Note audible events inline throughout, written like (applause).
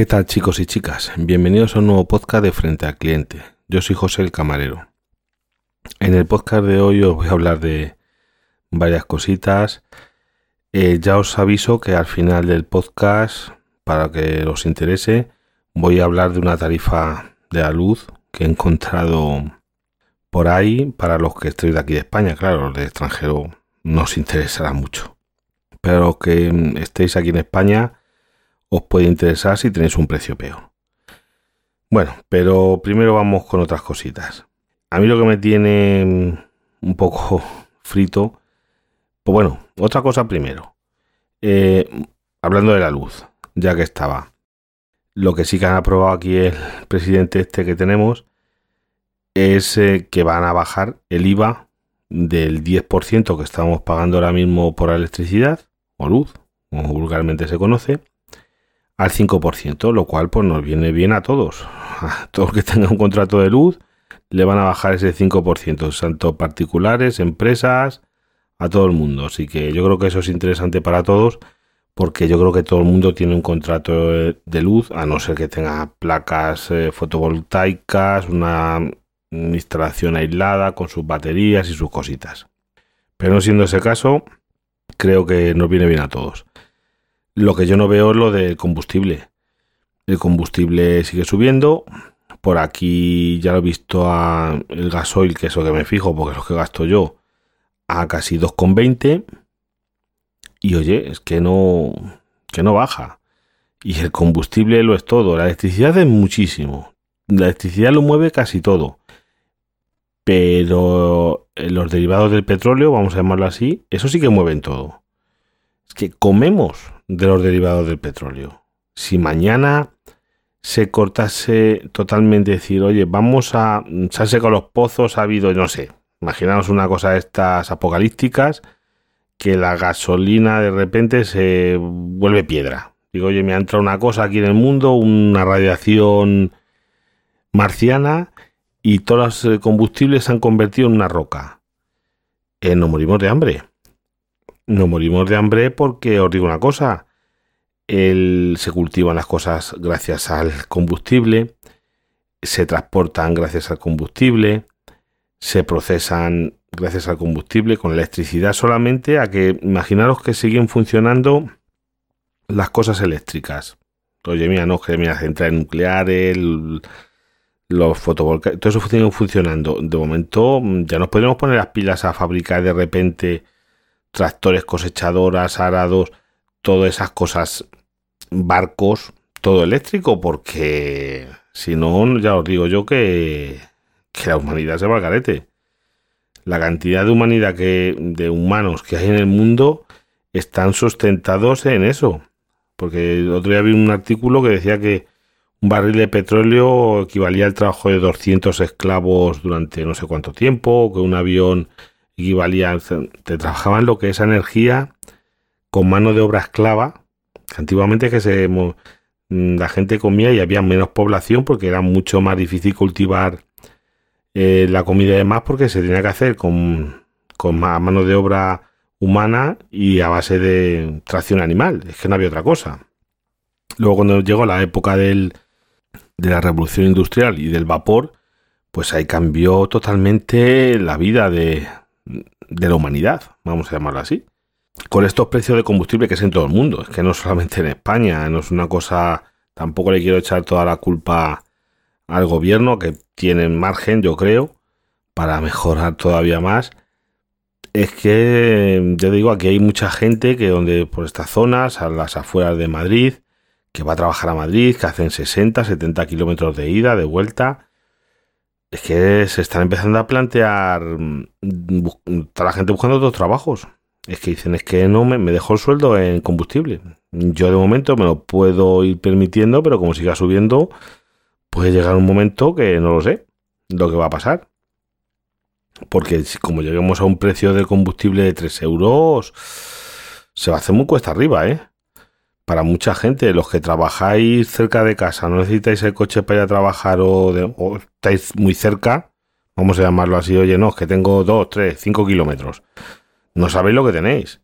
¿Qué tal chicos y chicas? Bienvenidos a un nuevo podcast de Frente al Cliente. Yo soy José el Camarero. En el podcast de hoy os voy a hablar de varias cositas. Eh, ya os aviso que al final del podcast, para que os interese, voy a hablar de una tarifa de la luz que he encontrado por ahí para los que estoy de aquí de España. Claro, los de extranjero no os interesará mucho. Pero que estéis aquí en España os puede interesar si tenéis un precio peor. Bueno, pero primero vamos con otras cositas. A mí lo que me tiene un poco (laughs) frito, pues bueno, otra cosa primero. Eh, hablando de la luz, ya que estaba. Lo que sí que han aprobado aquí el presidente este que tenemos es eh, que van a bajar el IVA del 10% que estamos pagando ahora mismo por electricidad o luz, como vulgarmente se conoce, al 5%, lo cual pues nos viene bien a todos. (laughs) A todos que tengan un contrato de luz le van a bajar ese 5%, tanto particulares, empresas, a todo el mundo. Así que yo creo que eso es interesante para todos porque yo creo que todo el mundo tiene un contrato de luz, a no ser que tenga placas eh, fotovoltaicas, una instalación aislada con sus baterías y sus cositas. Pero no siendo ese caso, creo que nos viene bien a todos. Lo que yo no veo es lo del combustible. El combustible sigue subiendo. Por aquí ya lo he visto el gasoil, que es lo que me fijo, porque es lo que gasto yo, a casi 2,20. Y oye, es que no, que no baja. Y el combustible lo es todo. La electricidad es muchísimo. La electricidad lo mueve casi todo. Pero los derivados del petróleo, vamos a llamarlo así, eso sí que mueven todo. Es que comemos de los derivados del petróleo. Si mañana se cortase totalmente, decir, oye, vamos a. Se han secado los pozos, ha habido, no sé, imaginaos una cosa de estas apocalípticas, que la gasolina de repente se vuelve piedra. Digo, oye, me ha entrado una cosa aquí en el mundo, una radiación marciana, y todos los combustibles se han convertido en una roca. Eh, no morimos de hambre no morimos de hambre porque os digo una cosa, el, se cultivan las cosas gracias al combustible, se transportan gracias al combustible, se procesan gracias al combustible con electricidad solamente a que imaginaros que siguen funcionando las cosas eléctricas. Oye, mira, no, que mira, centrales nucleares, los fotovoltaicos, todo eso sigue funcionando. De momento ya nos podemos poner las pilas a fabricar de repente tractores, cosechadoras, arados, todas esas cosas, barcos, todo eléctrico, porque si no, ya os digo yo que, la humanidad se va al garete. La cantidad de humanidad que, de humanos que hay en el mundo están sustentados en eso. Porque el otro día vi un artículo que decía que un barril de petróleo equivalía al trabajo de 200 esclavos durante no sé cuánto tiempo, que un avión equivalía, te trabajaban lo que esa energía con mano de obra esclava, antiguamente que se mm, la gente comía y había menos población porque era mucho más difícil cultivar eh, la comida y demás porque se tenía que hacer con, con mano de obra humana y a base de tracción animal, es que no había otra cosa. Luego cuando llegó la época del, de la revolución industrial y del vapor, pues ahí cambió totalmente la vida de, de la humanidad, vamos a llamarlo así. Con estos precios de combustible que es en todo el mundo, es que no solamente en España, no es una cosa, tampoco le quiero echar toda la culpa al gobierno, que tiene margen, yo creo, para mejorar todavía más. Es que, yo digo, aquí hay mucha gente que donde por estas zonas, a las afueras de Madrid, que va a trabajar a Madrid, que hacen 60, 70 kilómetros de ida, de vuelta, es que se están empezando a plantear. Mm, está la gente buscando otros trabajos. Es que dicen, es que no me, me dejó el sueldo en combustible. Yo de momento me lo puedo ir permitiendo, pero como siga subiendo, puede llegar un momento que no lo sé lo que va a pasar. Porque como lleguemos a un precio de combustible de 3 euros, se va a hacer muy cuesta arriba, ¿eh? Para mucha gente, los que trabajáis cerca de casa, no necesitáis el coche para ir a trabajar o, estáis muy cerca, vamos a llamarlo así, oye, no, es que tengo 2, 3, 5 kilómetros. No sabéis lo que tenéis.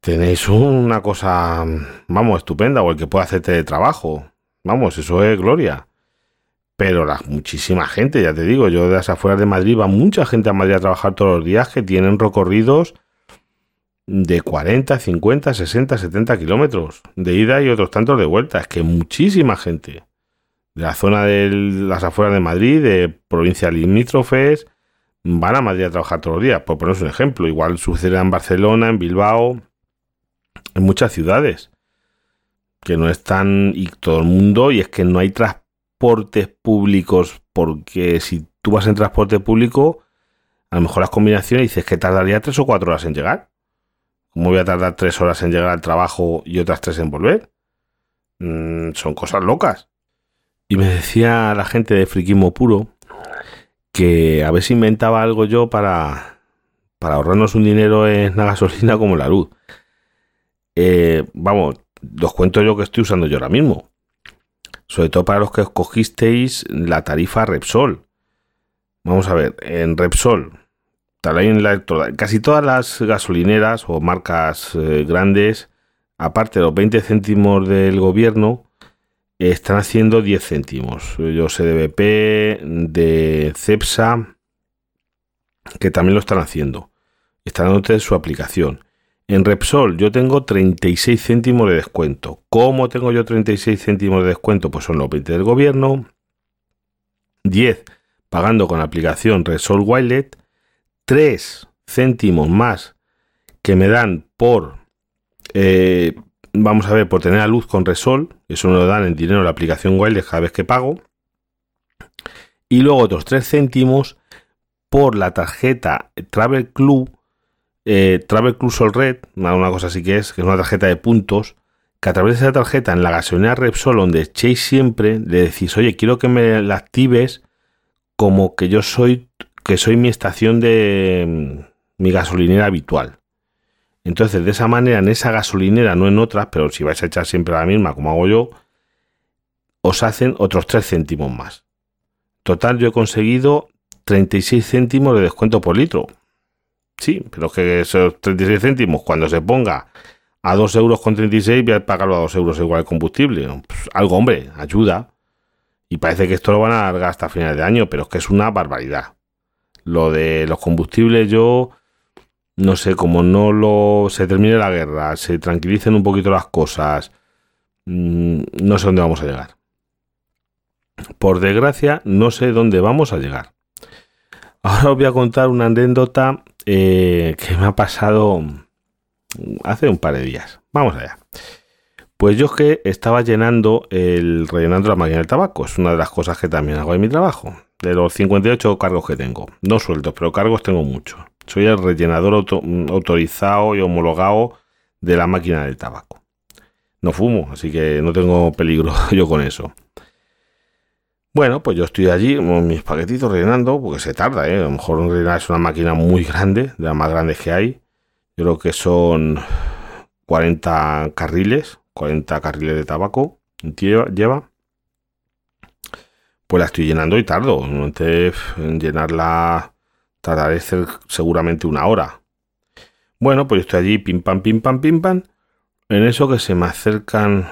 Tenéis una cosa, vamos, estupenda, o el que puede hacer teletrabajo. vamos, eso es gloria. Pero la muchísima gente, ya te digo, yo de las afueras de Madrid va mucha gente a Madrid a trabajar todos los días que tienen recorridos de 40, 50, 60, 70 kilómetros de ida y otros tantos de vuelta. Es que muchísima gente de la zona de las afueras de Madrid, de provincias limítrofes, van a Madrid a trabajar todos los días. Por poneros un ejemplo, igual sucede en Barcelona, en Bilbao, en muchas ciudades que no están y todo el mundo y es que no hay transportes públicos porque si tú vas en transporte público a lo mejor las combinaciones dices que tardaría tres o cuatro horas en llegar ¿cómo voy a tardar tres horas en llegar al trabajo y otras tres en volver? Mm, son cosas locas y me decía la gente de friquismo puro que a ver si inventaba algo yo para, para ahorrarnos un dinero en la gasolina como la luz. Eh, vamos, los cuento yo que estoy usando yo ahora mismo. Sobre todo para los que escogisteis la tarifa Repsol. Vamos a ver, en Repsol, casi todas las gasolineras o marcas eh, grandes, aparte de los 20 céntimos del gobierno, están haciendo 10 céntimos. Yo sé de BP, de Cepsa, que también lo están haciendo. Están dando su aplicación. En Repsol yo tengo 36 céntimos de descuento. ¿Cómo tengo yo 36 céntimos de descuento? Pues son los 20 del gobierno, 10 pagando con la aplicación Repsol Wallet, 3 céntimos más que me dan por, eh, vamos a ver, por tener la luz con Resol, eso me lo dan en dinero la aplicación Wallet cada vez que pago, y luego otros 3 céntimos por la tarjeta Travel Club eh, Travel Club Sol Red, una cosa así que es, que es una tarjeta de puntos, que a través de esa tarjeta en la gasolinera Repsol, donde echéis siempre, le decís, oye, quiero que me la actives como que yo soy, que soy mi estación de mm, mi gasolinera habitual. Entonces, de esa manera, en esa gasolinera, no en otras, pero si vais a echar siempre la misma, como hago yo, os hacen otros 3 céntimos más. Total, yo he conseguido 36 céntimos de descuento por litro. Sí, pero que esos 36 céntimos, cuando se ponga a 2 euros con 36, voy a pagarlo a 2 euros igual el combustible. Pues algo, hombre, ayuda. Y parece que esto lo van a alargar hasta finales de año, pero es que es una barbaridad. Lo de los combustibles, yo no sé, como no lo se termine la guerra, se tranquilicen un poquito las cosas, mm, no sé dónde vamos a llegar. Por desgracia, no sé dónde vamos a llegar. Ahora os voy a contar una anécdota eh, que me ha pasado hace un par de días. Vamos allá. Pues yo es que estaba llenando el rellenando la máquina del tabaco. Es una de las cosas que también hago en mi trabajo. De los 58 cargos que tengo. No sueltos, pero cargos tengo muchos. Soy el rellenador autorizado y homologado de la máquina del tabaco. No fumo, así que no tengo peligro (laughs) yo con eso. Bueno, pues yo estoy allí con mis paquetitos rellenando, porque se tarda, ¿eh? A lo mejor rellenar es una máquina muy grande, de las más grandes que hay. Yo creo que son 40 carriles, 40 carriles de tabaco lleva. Pues la estoy llenando y tardo. En llenarla tardaré seguramente una hora. Bueno, pues estoy allí, pim pam, pim pam, pim pam. En eso que se me acercan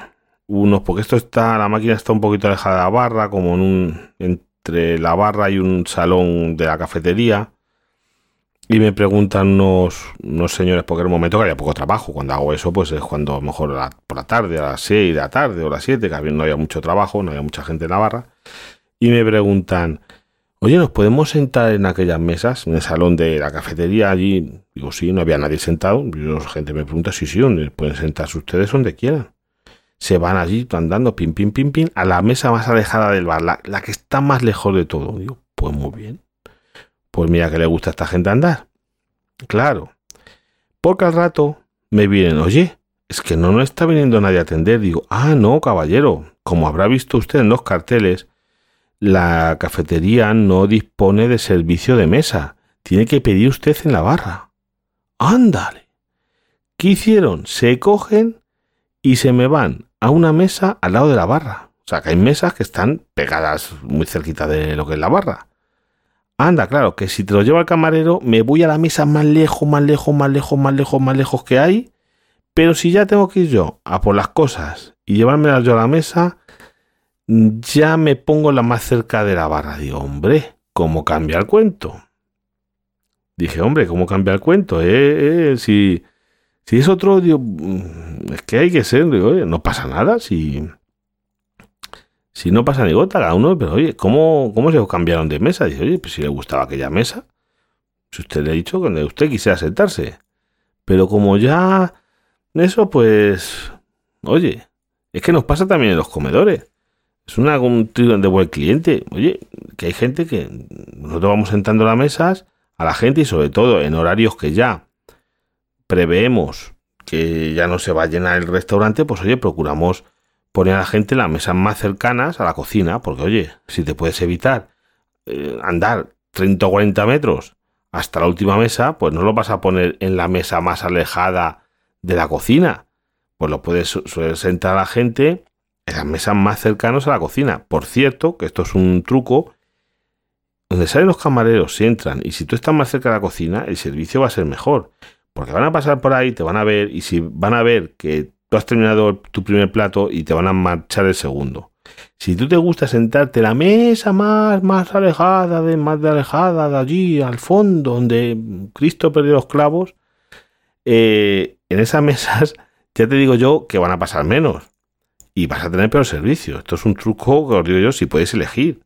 unos, porque esto está, la máquina está un poquito alejada de la barra, como en un, entre la barra y un salón de la cafetería. Y me preguntan unos, señores, porque en el momento que había poco trabajo. Cuando hago eso, pues es cuando a lo mejor por la tarde, a las 6 de la tarde o a las 7, que no había mucho trabajo, no había mucha gente en la barra. Y me preguntan, oye, ¿nos podemos sentar en aquellas mesas, en el salón de la cafetería allí? Digo, sí, no había nadie sentado. Y la gente me pregunta, sí, sí, ¿dónde pueden sentarse ustedes donde quieran? se van allí andando, pim, pim, pim, pim, a la mesa más alejada del bar, la, que está más lejos de todo. Digo, pues muy bien. Pues mira que le gusta a esta gente andar. Claro. Porque al rato me vienen, oye, es que no nos está viniendo nadie a atender. Digo, ah, no, caballero, como habrá visto usted en los carteles, la cafetería no dispone de servicio de mesa. Tiene que pedir usted en la barra. Ándale. ¿Qué hicieron? Se cogen y se me van a una mesa al lado de la barra. O sea, que hay mesas que están pegadas muy cerquita de lo que es la barra. Anda, claro, que si te lo llevo al camarero, me voy a la mesa más lejos, más lejos, más lejos, más lejos, más lejos que hay. Pero si ya tengo que ir yo a por las cosas y llevármelas yo a la mesa, ya me pongo la más cerca de la barra. Digo, hombre, ¿cómo cambia el cuento? Dije, hombre, ¿cómo cambia el cuento? Eh, eh, si, si es otro, digo, mm, es que hay que ser, oye, no pasa nada, si, si no pasa ni gota, cada uno, pero oye, ¿cómo, cómo se cambiaron de mesa? Dice, oye, pues si le gustaba aquella mesa, si usted le ha dicho que usted quisiera sentarse. Pero como ya eso, pues, oye, es que nos pasa también en los comedores. Es una, un de buen cliente. Oye, que hay gente que nosotros vamos sentando las mesas a la gente y sobre todo en horarios que ya preveemos que ya no se va a llenar el restaurante, pues oye, procuramos poner a la gente las mesas más cercanas a la cocina, porque oye, si te puedes evitar eh, andar 30 o 40 metros hasta la última mesa, pues no lo vas a poner en la mesa más alejada de la cocina. Pues lo puedes sentar a la gente en las mesas más cercanas a la cocina. Por cierto, que esto es un truco, donde salen los camareros, si entran, y si tú estás más cerca de la cocina, el servicio va a ser mejor. Porque van a pasar por ahí, te van a ver, y si van a ver que has terminado tu primer plato y te van a marchar el segundo. Si tú te gusta sentarte la mesa más, más alejada, de, más de alejada, de allí, al fondo, donde Cristo perdió los clavos, eh, en esas (laughs) mesas ya te digo yo que van a pasar menos y vas a tener peor servicio. Esto es un truco que os digo yo si puedes elegir.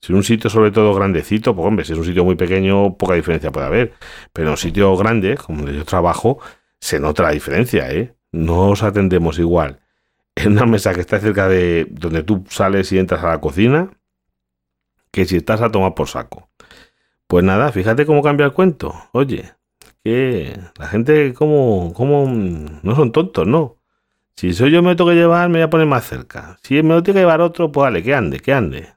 Si es un sitio sobre todo grandecito, pues hombre, si es un sitio muy pequeño, poca diferencia puede haber. Pero en un sitio grande, como donde yo trabajo, se nota la diferencia, ¿eh? no os atendemos igual en una mesa que está cerca de donde tú sales y entras a la cocina que si estás a tomar por saco. Pues nada, fíjate cómo cambia el cuento. Oye, que la gente como, como no son tontos, ¿no? Si soy yo me lo tengo que llevar, me voy a poner más cerca. Si me lo que llevar otro, pues vale, que ande, que ande.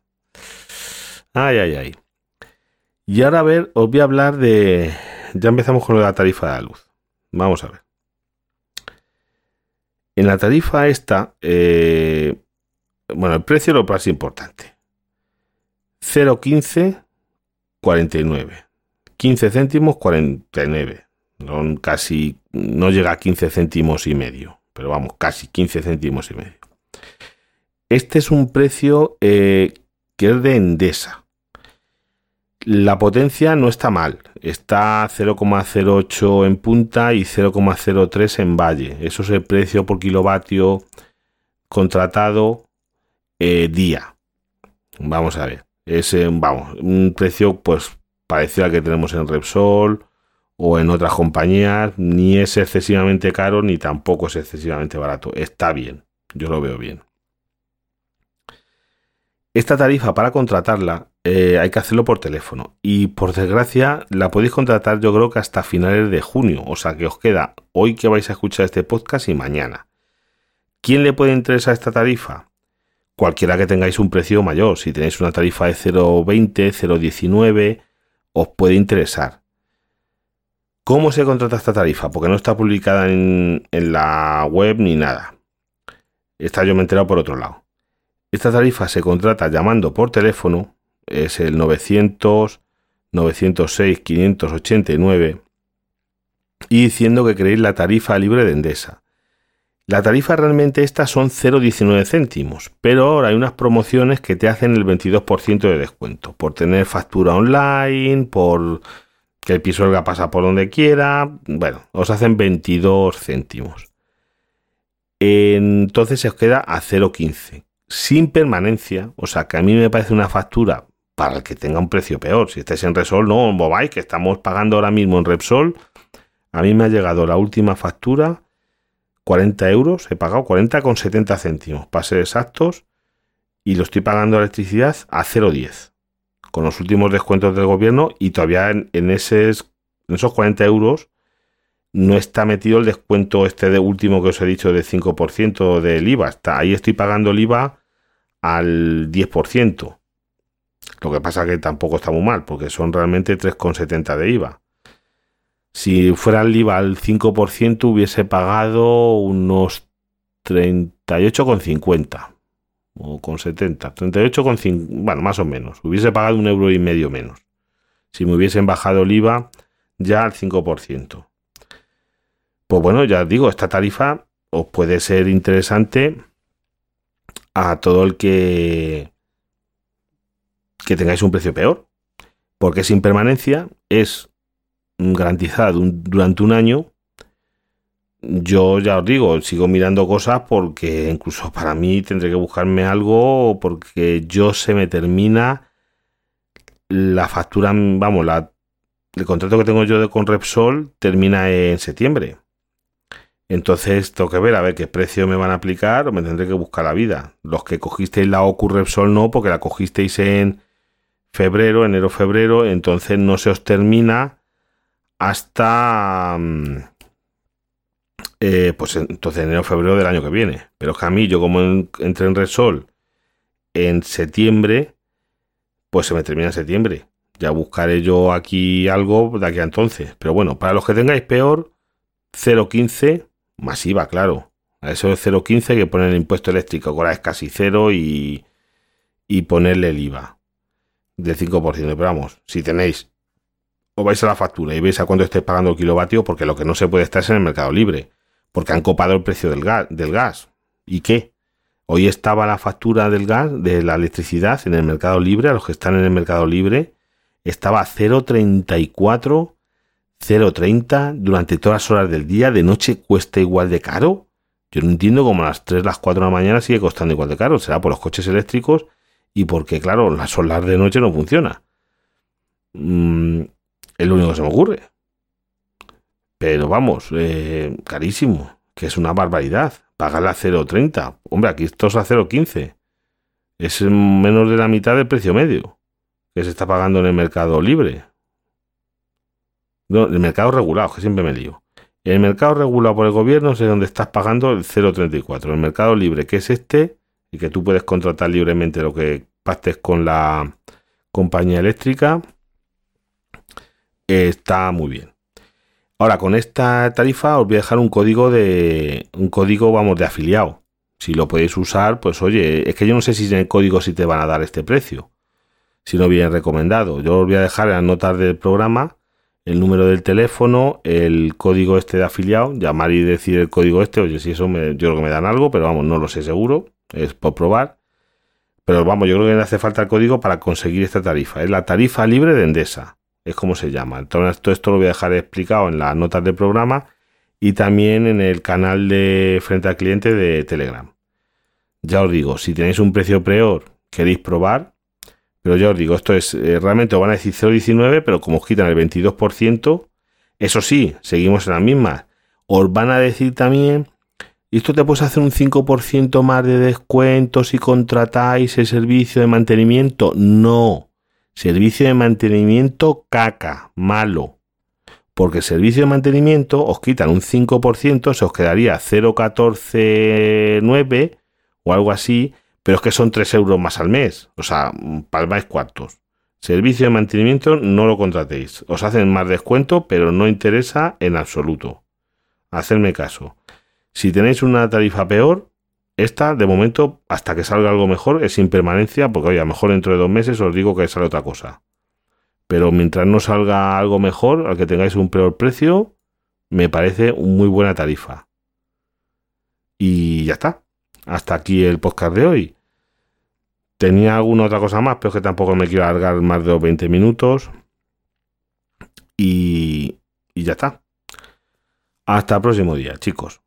Ay, ay, ay. Y ahora a ver, os voy a hablar de... Ya empezamos con la tarifa de la luz. Vamos a ver. En la tarifa esta, eh, bueno, el precio lo más importante. 0,15, 49. 15 céntimos, 49. Son casi, no llega a 15 céntimos y medio, pero vamos, casi 15 céntimos y medio. Este es un precio eh, que es de Endesa. La potencia no está mal, está 0,08 en punta y 0,03 en valle. Eso es el precio por kilovatio contratado eh, día. Vamos a ver, es vamos, un precio pues parecido al que tenemos en Repsol o en otras compañías. Ni es excesivamente caro ni tampoco es excesivamente barato. Está bien, yo lo veo bien. Esta tarifa para contratarla eh, hay que hacerlo por teléfono y por desgracia la podéis contratar yo creo que hasta finales de junio, o sea que os queda hoy que vais a escuchar este podcast y mañana. ¿Quién le puede interesar esta tarifa? Cualquiera que tengáis un precio mayor, si tenéis una tarifa de 0,20, 0,19, os puede interesar. ¿Cómo se contrata esta tarifa? Porque no está publicada en, la web ni nada. Esta yo me he enterado por otro lado. Esta tarifa se contrata llamando por teléfono, es el 900 906 589 y diciendo que queréis la tarifa libre de Endesa. La tarifa realmente esta son 0,19 céntimos, pero ahora hay unas promociones que te hacen el 22% de descuento por tener factura online, por que el pisuelga pasa por donde quiera, bueno, os hacen 22 céntimos. Entonces se os queda a 0,15 sin permanencia, o sea que a mí me parece una factura para el que tenga un precio peor. Si estáis en Repsol, no mováis, que estamos pagando ahora mismo en Repsol. A mí me ha llegado la última factura, 40 euros, he pagado 40 con 70 céntimos, para ser exactos, y lo estoy pagando electricidad a 0,10, con los últimos descuentos del gobierno, y todavía en, en, esos 40 euros no está metido el descuento este de último que os he dicho de 5% del IVA. Está, ahí estoy pagando el IVA al 10%. Lo que pasa que tampoco está muy mal, porque son realmente 3,70 de IVA. Si fuera el IVA al 5%, hubiese pagado unos 38,50 o con 70, 38,50, bueno, más o menos. Hubiese pagado un euro y medio menos. Si me hubiesen bajado el IVA ya al 5%. Pues bueno, ya digo, esta tarifa os puede ser interesante a todo el que que tengáis un precio peor. Porque sin permanencia es garantizada durante un año. Yo ya os digo, sigo mirando cosas porque incluso (laughs) para mí tendré que buscarme algo porque yo se me termina la factura, vamos, la, el contrato que tengo yo de, con Repsol termina en septiembre. Entonces tengo que ver a ver qué precio me van a aplicar o me tendré que buscar la vida. Los que cogisteis la OCU Repsol no, porque la cogisteis en febrero, enero, febrero, entonces no se os termina hasta... Eh, pues entonces enero, febrero del año que viene. Pero es que a mí, yo como entré en Repsol en septiembre, pues se me termina en septiembre. Ya buscaré yo aquí algo de aquí a entonces. Pero bueno, para los que tengáis peor, 0,15 masiva, claro. A eso es 0,15 que poner el impuesto eléctrico, ahora es casi cero y, y ponerle el IVA del 5%. Pero vamos, si tenéis o vais a la factura y veis a cuánto estáis pagando el kilovatio, porque lo que no se puede estar es en el mercado libre, porque han copado el precio del gas. Del gas. ¿Y qué? Hoy estaba la factura del gas, de la electricidad en el mercado libre, a los que están en el mercado libre, estaba 0,34, 0,30 durante todas las horas del día, de noche cuesta igual de caro. Yo no entiendo cómo a las 3, las 4 de la mañana sigue costando igual de caro. Será por los coches eléctricos y porque, claro, la solar de noche no funciona. Mm, es lo único que se me ocurre. Pero vamos, eh, carísimo, que es una barbaridad pagarla a 0,30. Hombre, aquí esto es a 0,15. Es menos de la mitad del precio medio que se está pagando en el mercado libre. No, el mercado regulado, que siempre me lío. El mercado regulado por el gobierno es donde estás pagando el 0,34. El mercado libre, que es este, y que tú puedes contratar libremente lo que pactes con la compañía eléctrica, está muy bien. Ahora, con esta tarifa os voy a dejar un código de. un código, vamos, de afiliado. Si lo podéis usar, pues oye, es que yo no sé si en el código si te van a dar este precio. Si no viene recomendado. Yo os voy a dejar en las notas del programa el número del teléfono, el código este de afiliado, llamar y decir el código este, oye, si eso me, yo creo que me dan algo, pero vamos, no lo sé seguro, es por probar. Pero vamos, yo creo que me hace falta el código para conseguir esta tarifa. Es la tarifa libre de Endesa es como se llama. Entonces, todo esto lo voy a dejar explicado en las notas del programa y también en el canal de frente al cliente de Telegram. Ya os digo, si tenéis un precio peor, queréis probar, pero ya os digo, esto es, eh, realmente os van a decir 0,19, pero como os quitan el 22%, eso sí, seguimos en la misma. Os van a decir también, y esto te puedes hacer un 5% más de descuento si contratáis el servicio de mantenimiento. No Servicio de mantenimiento caca, malo. Porque servicio de mantenimiento os quitan un 5%, se os quedaría 0,149 o algo así, pero es que son 3 euros más al mes. O sea, palmáis cuartos. Servicio de mantenimiento no lo contratéis. Os hacen más descuento, pero no interesa en absoluto. Hacedme caso. Si tenéis una tarifa peor, esta, de momento, hasta que salga algo mejor, es sin permanencia, porque oye, a lo mejor dentro de dos meses os digo que sale otra cosa. Pero mientras no salga algo mejor, al que tengáis un peor precio, me parece muy buena tarifa. Y ya está. Hasta aquí el podcast de hoy. Tenía alguna otra cosa más, pero que tampoco me quiero alargar más de los 20 minutos. Y, y ya está. Hasta el próximo día, chicos.